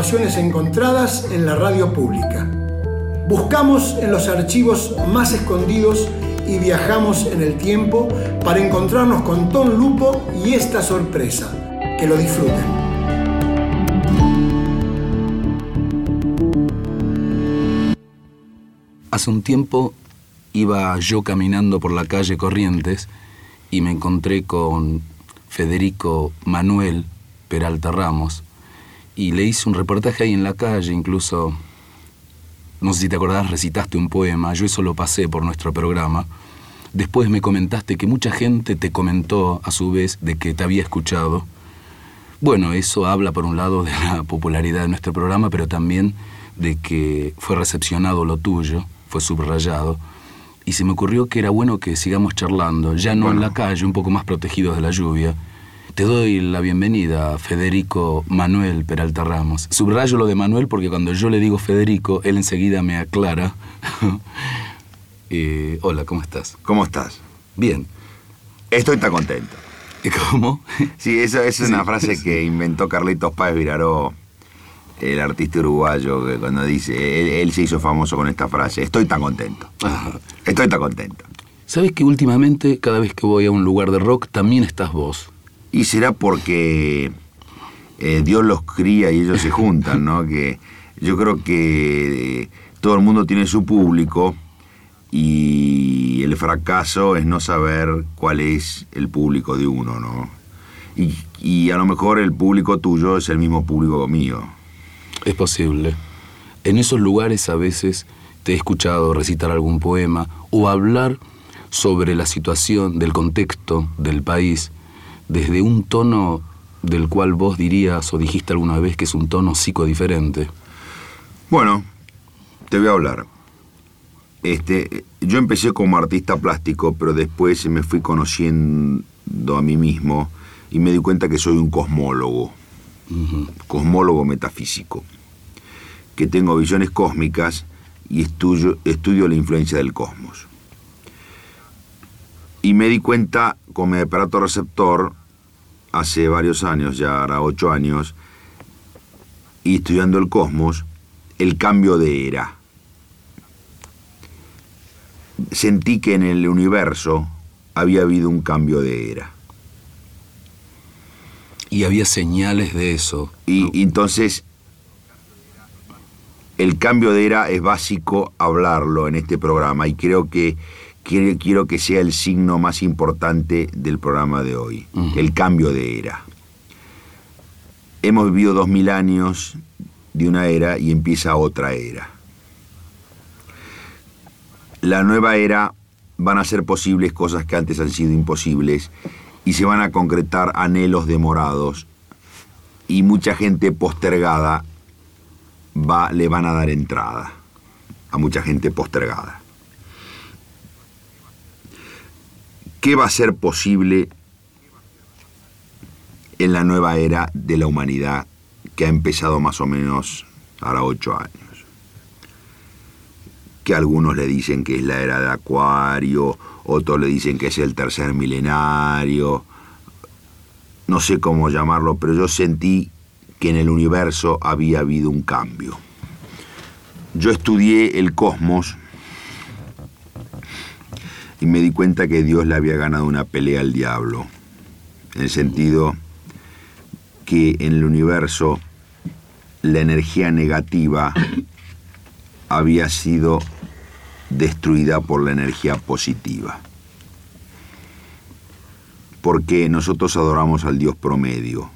encontradas en la radio pública. Buscamos en los archivos más escondidos y viajamos en el tiempo para encontrarnos con Tom Lupo y esta sorpresa. Que lo disfruten. Hace un tiempo iba yo caminando por la calle Corrientes y me encontré con Federico Manuel Peralta Ramos y le hice un reportaje ahí en la calle, incluso, no sé si te acordás, recitaste un poema, yo eso lo pasé por nuestro programa. Después me comentaste que mucha gente te comentó a su vez de que te había escuchado. Bueno, eso habla por un lado de la popularidad de nuestro programa, pero también de que fue recepcionado lo tuyo, fue subrayado. Y se me ocurrió que era bueno que sigamos charlando, ya no en la calle, un poco más protegidos de la lluvia. Te doy la bienvenida, Federico Manuel Peralta Ramos. Subrayo lo de Manuel porque cuando yo le digo Federico, él enseguida me aclara. Eh, hola, ¿cómo estás? ¿Cómo estás? Bien. Estoy tan contento. ¿Cómo? Sí, esa, es una frase que inventó Carlitos Páez Viraró, el artista uruguayo, que cuando dice, él, se hizo famoso con esta frase, estoy tan contento. Estoy tan contento. ¿Sabes que últimamente, cada vez que voy a un lugar de rock, también estás vos? Y será porque eh, Dios los cría y ellos se juntan, ¿no? Que yo creo que eh, todo el mundo tiene su público y el fracaso es no saber cuál es el público de uno, ¿no? Y, y, a lo mejor el público tuyo es el mismo público mío. Es posible. En esos lugares a veces te he escuchado recitar algún poema o hablar sobre la situación del contexto del país desde un tono del cual vos dirías o dijiste alguna vez que es un tono psicodiferente. Bueno, te voy a hablar. Este, yo empecé como artista plástico, pero después me fui conociendo a mí mismo y me di cuenta que soy un cosmólogo, cosmólogo metafísico, que tengo visiones cósmicas y estudio, estudio la influencia del cosmos. Y me di cuenta con mi aparato receptor hace varios años, ya ahora ocho años, y estudiando el cosmos, el cambio de era sentí que en el universo había habido un cambio de era. Y había señales de eso. Y, entonces el cambio de era es básico hablarlo en este programa y creo que quiero, que sea el signo más importante del programa de hoy, el cambio de era. Hemos vivido dos mil años de una era y empieza otra era la nueva era van a ser posibles cosas que antes han sido imposibles y se van a concretar anhelos demorados y mucha gente postergada va, le van a dar entrada a mucha gente postergada. ¿Qué va a ser posible en la nueva era de la humanidad que ha empezado más o menos ahora ocho años? que algunos le dicen que es la era de Acuario, otros le dicen que es el tercer milenario, no sé cómo llamarlo, pero yo sentí que en el universo había habido un cambio. Yo estudié el cosmos y me di cuenta que Dios le había ganado una pelea al diablo, en el sentido que en el universo la energía negativa había sido destruida por la energía positiva. Porque nosotros adoramos al Dios promedio,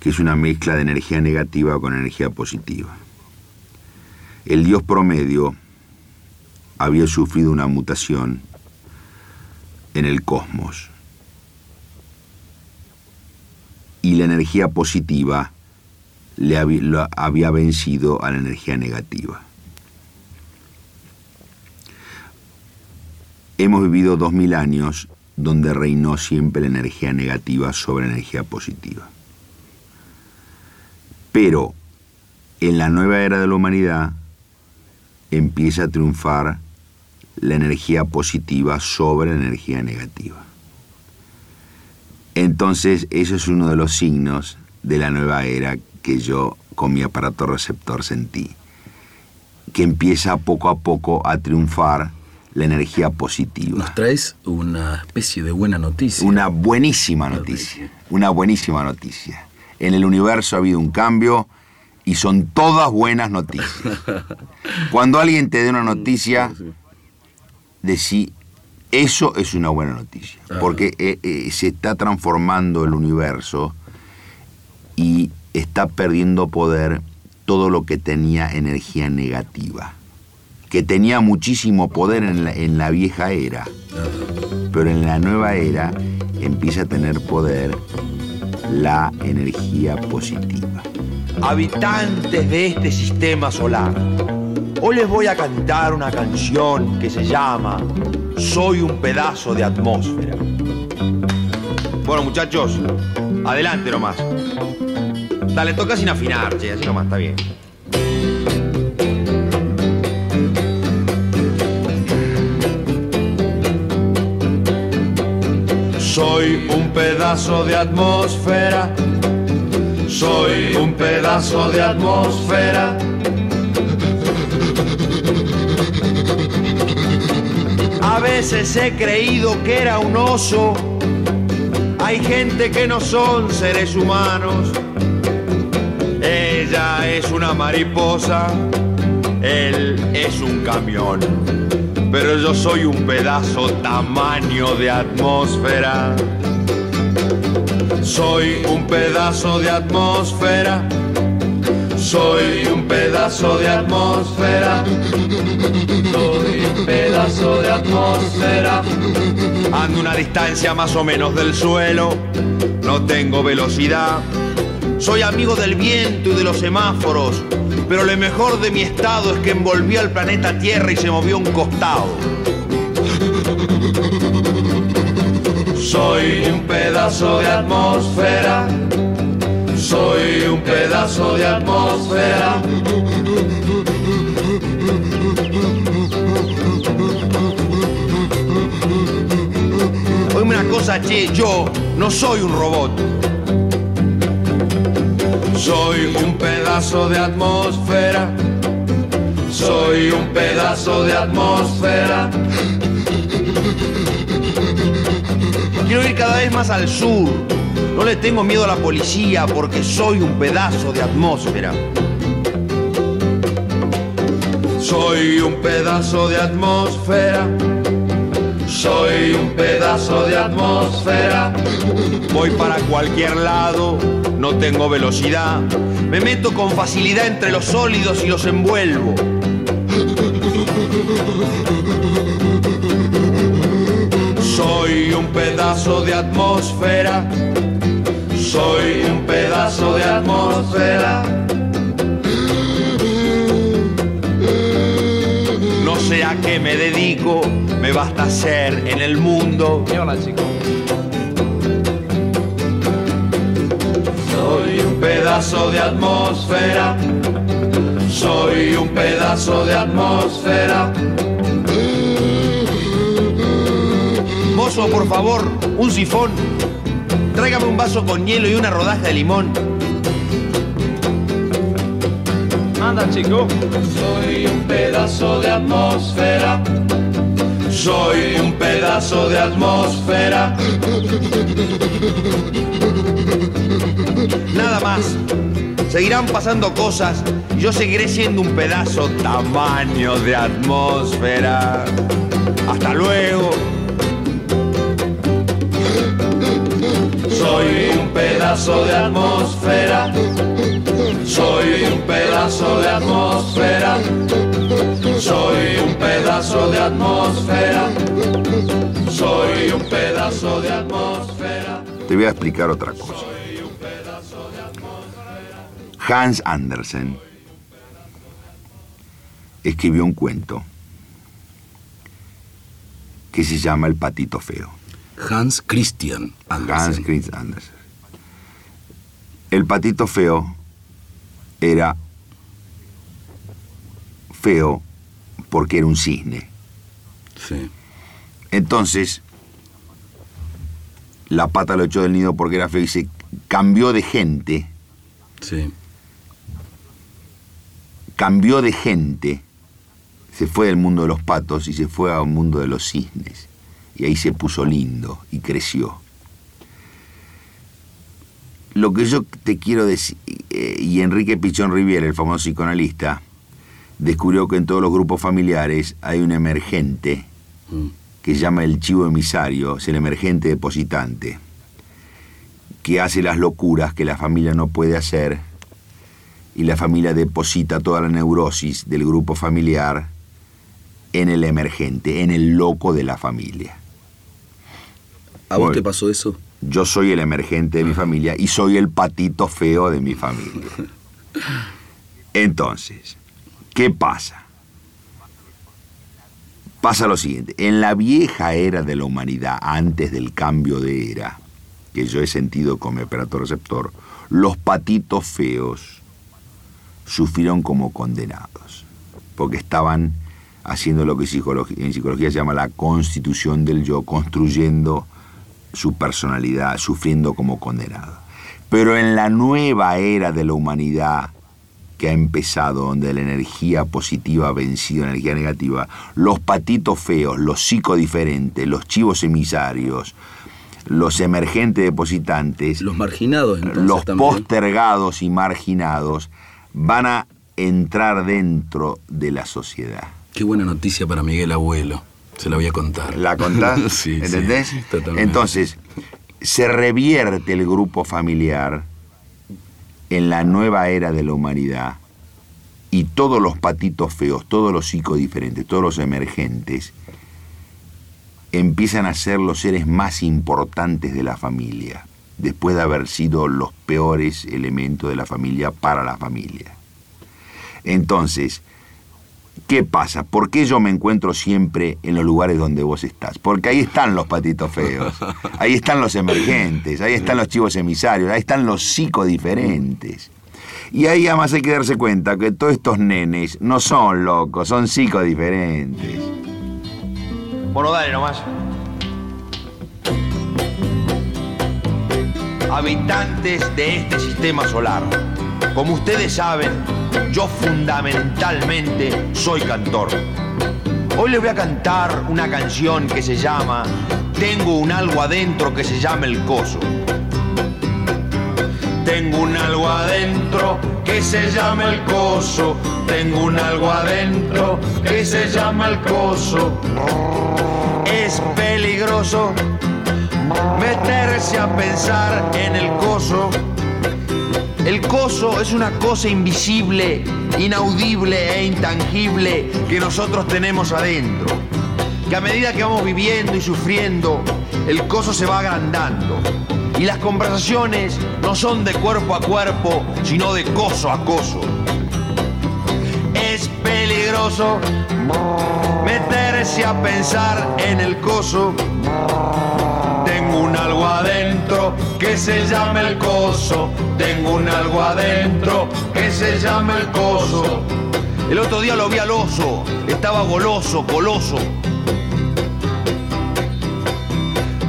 que es una mezcla de energía negativa con energía positiva. El Dios promedio había sufrido una mutación en el cosmos. Y la energía positiva le había, vencido a la energía negativa. Hemos vivido dos mil años donde reinó siempre la energía negativa sobre la energía positiva. Pero en la nueva era de la humanidad empieza a triunfar la energía positiva sobre la energía negativa. Entonces, eso es uno de los signos de la nueva era que yo con mi aparato receptor sentí, que empieza poco a poco a triunfar la energía positiva. Nos traes una especie de buena noticia. Una buenísima noticia, una buenísima noticia. En el universo ha habido un cambio y son todas buenas noticias. Cuando alguien te dé una noticia, decí, eso es una buena noticia, porque eh, eh, se está transformando el universo y está perdiendo poder todo lo que tenía energía negativa, que tenía muchísimo poder en la, en la vieja era, pero en la nueva era empieza a tener poder la energía positiva. Habitantes de este sistema solar, hoy les voy a cantar una canción que se llama Soy un pedazo de atmósfera. Bueno muchachos, adelante nomás. Dale, toca sin afinar, che, así nomás, está bien. Soy un pedazo de atmósfera. Soy un pedazo de atmósfera. A veces he creído que era un oso. Hay gente que no son seres humanos. Ella es una mariposa. Él es un camión pero yo soy un pedazo tamaño de atmósfera. Soy un pedazo de atmósfera. Soy un pedazo de atmósfera. Soy un pedazo de atmósfera. Ando una distancia más o menos del suelo. No tengo velocidad. Soy amigo del viento y de los semáforos pero lo mejor de mi estado es que envolvió al planeta Tierra y se movió un costado. Soy un pedazo de atmósfera, soy un pedazo de atmósfera. Oíme una cosa, che, yo no soy un robot. Soy un pedazo de atmósfera. Soy un pedazo de atmósfera. Quiero ir cada vez más al sur. No le tengo miedo a la policía porque soy un pedazo de atmósfera. Soy un pedazo de atmósfera. Soy un pedazo de atmósfera. Voy para cualquier lado no tengo velocidad, me meto con facilidad entre los sólidos y los envuelvo. Soy un pedazo de atmósfera, soy un pedazo de atmósfera. No sé a qué me dedico, me basta ser en el mundo. hola chicos. pedazo de atmósfera. Soy un pedazo de atmósfera. Mozo, por favor, un sifón. Tráigame un vaso con hielo y una rodaja de limón. Anda, chico. Soy un pedazo de atmósfera. Soy un pedazo de atmósfera. Nada más. Seguirán pasando cosas y yo seguiré siendo un pedazo tamaño de atmósfera. Hasta luego. Soy un pedazo de atmósfera. Soy un pedazo de atmósfera. Soy un pedazo de atmósfera. Soy un pedazo de atmósfera. Te voy a explicar otra cosa. Hans Andersen escribió un cuento que se llama El patito feo. Hans Christian Andersen. Hans Christian Andersen. El patito feo era feo porque era un cisne. Sí. Entonces, la pata lo echó del nido porque era feo y se cambió de gente, Sí. cambió de gente, se fue del mundo de los patos y se fue a un mundo de los cisnes. Y ahí se puso lindo y creció. Lo que yo te quiero decir, eh, y Enrique Pichón Riviera, el famoso psicoanalista, descubrió que en todos los grupos familiares hay un emergente Mm. que se llama el chivo emisario, es el emergente depositante, que hace las locuras que la familia no puede hacer y la familia deposita toda la neurosis del grupo familiar en el emergente, en el loco de la familia. ¿A vos Bueno. te pasó eso? Yo soy el emergente de mi familia y soy el patito feo de mi familia. Entonces, ¿qué pasa? Pasa lo siguiente, en la vieja era de la humanidad, antes del cambio de era, que yo he sentido como aparato receptor, los patitos feos sufrieron como condenados, porque estaban haciendo lo que en psicología se llama la constitución del yo, construyendo su personalidad, sufriendo como condenado. Pero en la nueva era de la humanidad que ha empezado, donde la energía positiva ha vencido la energía negativa, los patitos feos, los psicodiferentes, los chivos emisarios, los emergentes depositantes, Los marginados, entonces, los también. postergados y marginados van a entrar dentro de la sociedad. Qué buena noticia para Miguel Abuelo. Se la voy a contar. ¿La contás? sí, sí, ¿Entendés? totalmente. Entonces, se revierte el grupo familiar en la nueva era de la humanidad y todos los patitos feos, todos los psicodiferentes, todos los emergentes, empiezan a ser los seres más importantes de la familia, después de haber sido los peores elementos de la familia para la familia. Entonces, ¿Qué pasa? ¿Por qué yo me encuentro siempre en los lugares donde vos estás? Porque ahí están los patitos feos, ahí están los emergentes, ahí están los chivos emisarios, ahí están los psicodiferentes. Y ahí además hay que darse cuenta que todos estos nenes no son locos, son psicodiferentes. Bueno, dale nomás. Habitantes de este sistema solar, como ustedes saben, yo fundamentalmente soy cantor. Hoy les voy a cantar una canción que se llama Tengo un algo adentro que se llama el coso. Tengo un algo adentro que se llama el coso. Tengo un algo adentro que se llama el coso. Es peligroso meterse a pensar en el coso. El coso es una cosa invisible, inaudible e intangible que nosotros tenemos adentro. Que a medida que vamos viviendo y sufriendo, el coso se va agrandando. Y las conversaciones no son de cuerpo a cuerpo, sino de coso a coso. Es peligroso meterse a pensar en el coso. Tengo un algo adentro que se llama el coso. Tengo un algo adentro que se llama el coso. El otro día lo vi al oso, estaba goloso, goloso.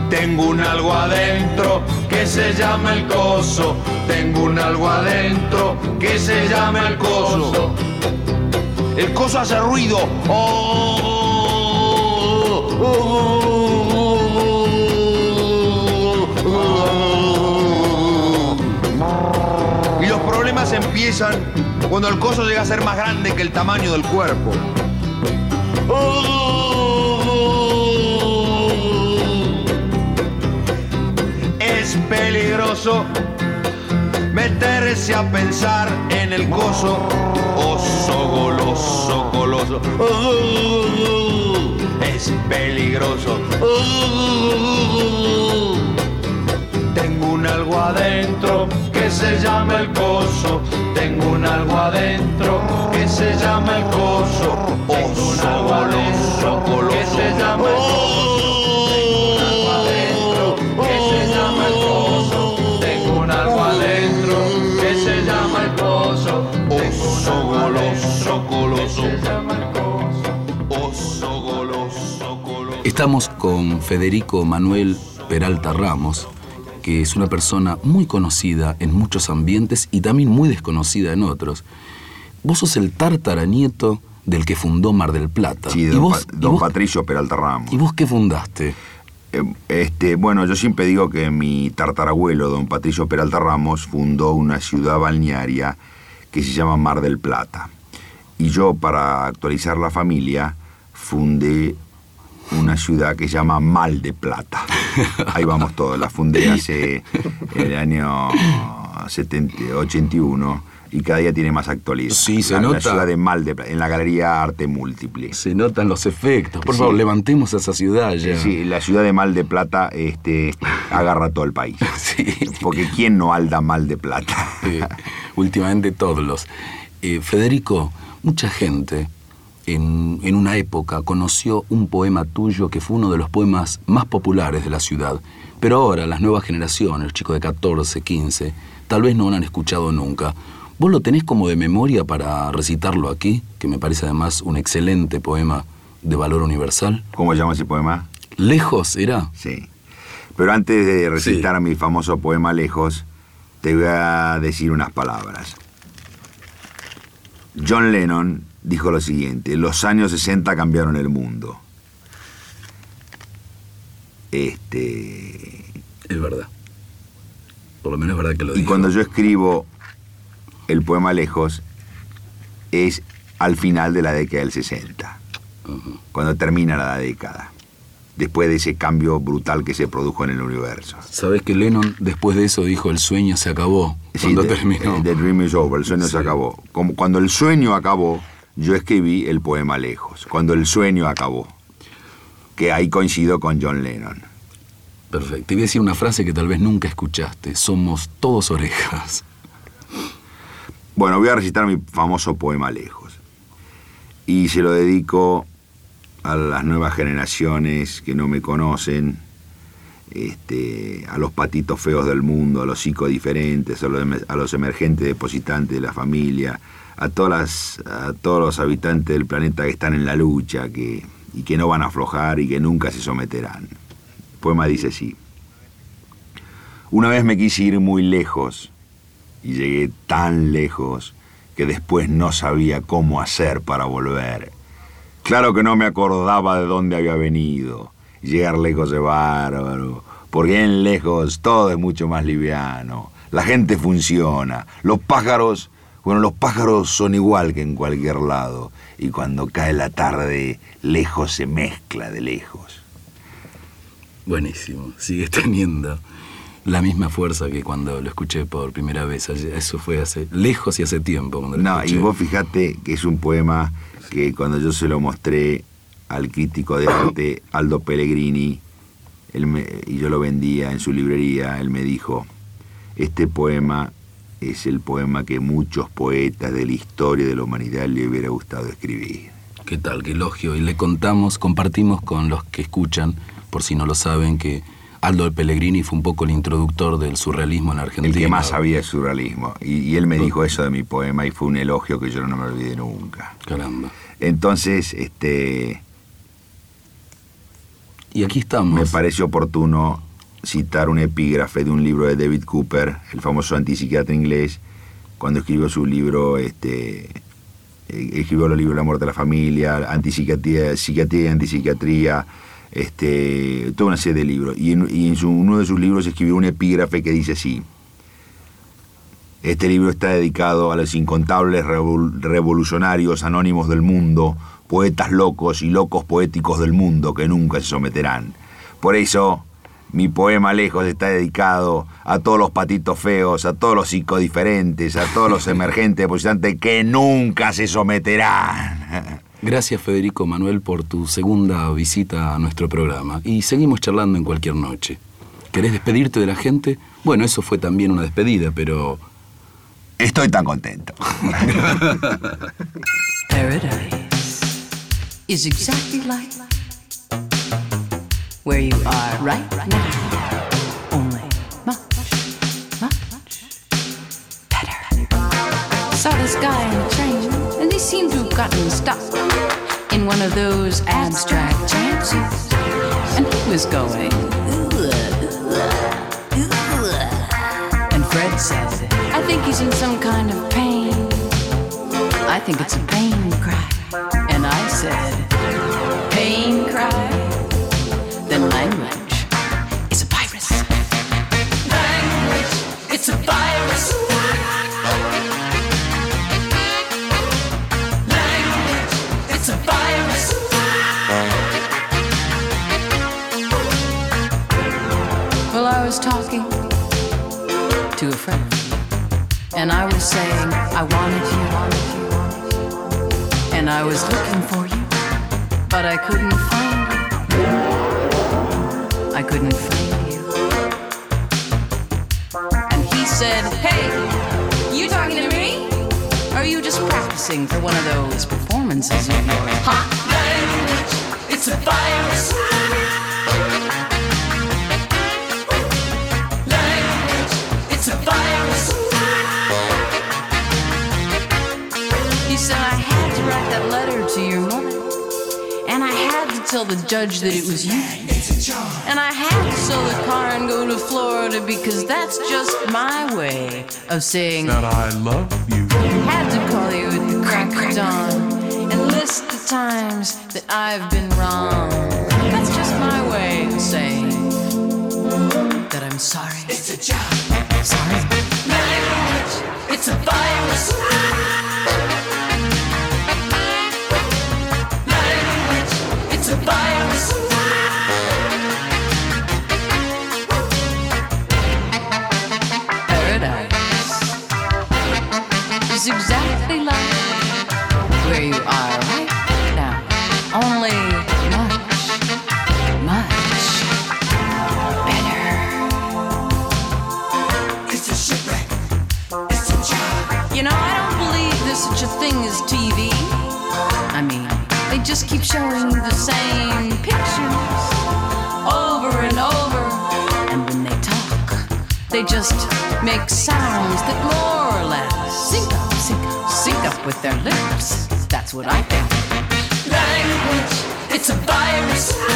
Tengo un algo adentro que se llama el coso. Tengo un algo adentro que se llama el coso. El coso hace ruido. Oh, oh, oh, cuando el coso llega a ser más grande que el tamaño del cuerpo. Es peligroso meterse a pensar en el coso. Oso goloso, goloso. Es peligroso. Tengo un algo adentro se llama el coso. Tengo un algo adentro que se llama el coso. Oso goloso, goloso. Que se llama el coso. Tengo un algo adentro que se llama el coso. Oso goloso, goloso. Oso goloso, goloso. Estamos con Federico Manuel Peralta Ramos, que es una persona muy conocida en muchos ambientes y también muy desconocida en otros. Vos sos el tartaranieto del que fundó Mar del Plata. Sí, don, don Patricio Peralta Ramos. ¿Y vos qué fundaste? Eh, este, bueno, yo siempre digo que mi tartarabuelo, don Patricio Peralta Ramos, fundó una ciudad balnearia que se llama Mar del Plata. Y yo, para actualizar la familia, fundé una ciudad que se llama Mal de Plata. Ahí vamos todos. La fundé hace el año 81 y cada día tiene más actualidad. Sí, se nota. La ciudad de Mal de Plata, en la Galería Arte Múltiple. Se notan los efectos. Por favor, levantemos esa ciudad ya. Sí, la ciudad de Mal de Plata este, agarra todo el país. Sí. Porque ¿quién no alda Mal de Plata? últimamente todos los. Eh, Federico, mucha gente en, una época conoció un poema tuyo que fue uno de los poemas más populares de la ciudad. Pero ahora las nuevas generaciones, los chicos de 14, 15, tal vez no lo han escuchado nunca. ¿Vos lo tenés como de memoria para recitarlo aquí? Que me parece además un excelente poema de valor universal. ¿Cómo se llama ese poema? Lejos, ¿era? Sí. Pero antes de recitar mi famoso poema Lejos, te voy a decir unas palabras. John Lennon dijo lo siguiente, los años 60 cambiaron el mundo. Este... Es verdad. Por lo menos es verdad que lo Y cuando yo escribo el poema Lejos, es al final de la década del 60, cuando termina la década, después de ese cambio brutal que se produjo en el universo. Sabes que Lennon después de eso dijo el sueño se acabó, cuando terminó. The dream is over, el sueño se acabó. Como cuando el sueño acabó, yo escribí el poema Lejos, cuando el sueño acabó, que ahí coincido con John Lennon. Perfecto. Te voy a decir una frase que tal vez nunca escuchaste. Somos todos orejas. Bueno, voy a recitar mi famoso poema Lejos. Y se lo dedico a las nuevas generaciones que no me conocen, este, a los patitos feos del mundo, a los psicodiferentes, a los, a los emergentes depositantes de la familia, a, todas a todos los habitantes del planeta que están en la lucha que, y que no van a aflojar y que nunca se someterán. El poema dice así. Una vez me quise ir muy lejos y llegué tan lejos que después no sabía cómo hacer para volver. Claro que no me acordaba de dónde había venido. Llegar lejos de bárbaro, porque en lejos todo es mucho más liviano. La gente funciona, los pájaros bueno, los pájaros son igual que en cualquier lado, y cuando cae la tarde, lejos se mezcla de lejos. Buenísimo, sigue teniendo la misma fuerza que cuando lo escuché por primera vez. Eso fue hace lejos y hace tiempo. no, y vos fijate que es un poema que cuando yo se lo mostré al crítico de arte Aldo Pellegrini, y yo lo vendía en su librería, él me dijo, este poema es el poema que muchos poetas de la historia de la humanidad le hubiera gustado escribir. ¿Qué tal? Qué elogio. Y le contamos, compartimos con los que escuchan, por si no lo saben, que Aldo Pellegrini fue un poco el introductor del surrealismo en Argentina. El que más sabía el surrealismo. Y, él me dijo eso de mi poema y fue un elogio que yo no me olvidé nunca. Caramba. Entonces, este... Y aquí estamos. Me parece oportuno citar un epígrafe de un libro de David Cooper, el famoso antipsiquiatra inglés, cuando escribió su libro, este, eh, escribió los libros La muerte de la familia, antipsiquiatría, psiquiatría y antipsiquiatría, este, toda una serie de libros. Y en, uno de sus libros escribió un epígrafe que dice así, este libro está dedicado a los incontables revolucionarios anónimos del mundo, poetas locos y locos poéticos del mundo que nunca se someterán. Por eso, mi poema lejos está dedicado a todos los patitos feos, a todos los psicodiferentes, a todos los emergentes depositantes que nunca se someterán. Gracias Federico Manuel por tu segunda visita a nuestro programa y seguimos charlando en cualquier noche. ¿Querés despedirte de la gente? Bueno, eso fue también una despedida, pero... Estoy tan contento. Paradise is exactly like where you are right now. Only much, much better. Saw this guy in a train, and he seemed to have gotten stuck in one of those abstract chances. And he was going. And Fred says, I think he's in some kind of pain. I think it's a pain cry. And I said, it's a virus. Language, I was talking to a friend, and I was saying I wanted you, wanted you, you, and I was looking for you, but I couldn't find you. I couldn't find practicing for one of those performances of yours? Hot language, it's a virus. Language, it's a virus. He said I had to write that letter to your mother. And I had to tell the judge that it was you. And I had to sell the car and go to Florida because that's just my way of saying that I love you. had to call you at the crack of dawn and list the times that I've been wrong. That's just my way of saying that I'm sorry. It's a job. Sorry. That more or less sync up, sync up, sync up with their lips. That's what I think. Language, it's a virus.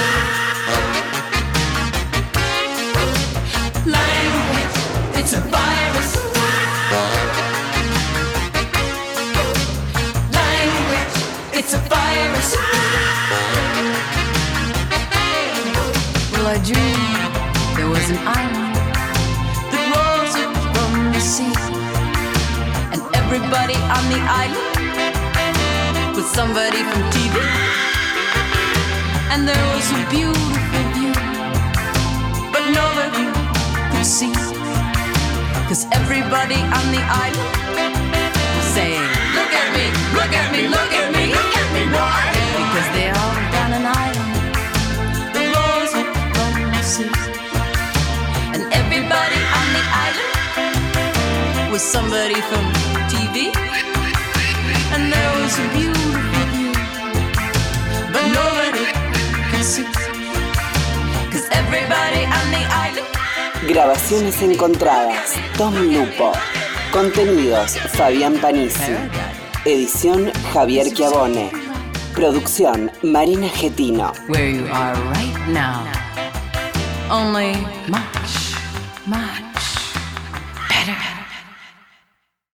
The island was somebody from TV. And there was a beautiful view, but nobody could see, cause everybody on the island was saying, Look at me, look at me, look at me, look at me, boy. Because they all got an island that rose up from the sea. And everybody on the island was somebody from TV. And there was a beautiful view, but nobody could see. Cause everybody on the island Grabaciones encontradas. Tom Lupo. Contenidos. Fabián Panisi. Edición Javier Chiavone. Producción Marina Getino. where you are right now. Only much, much.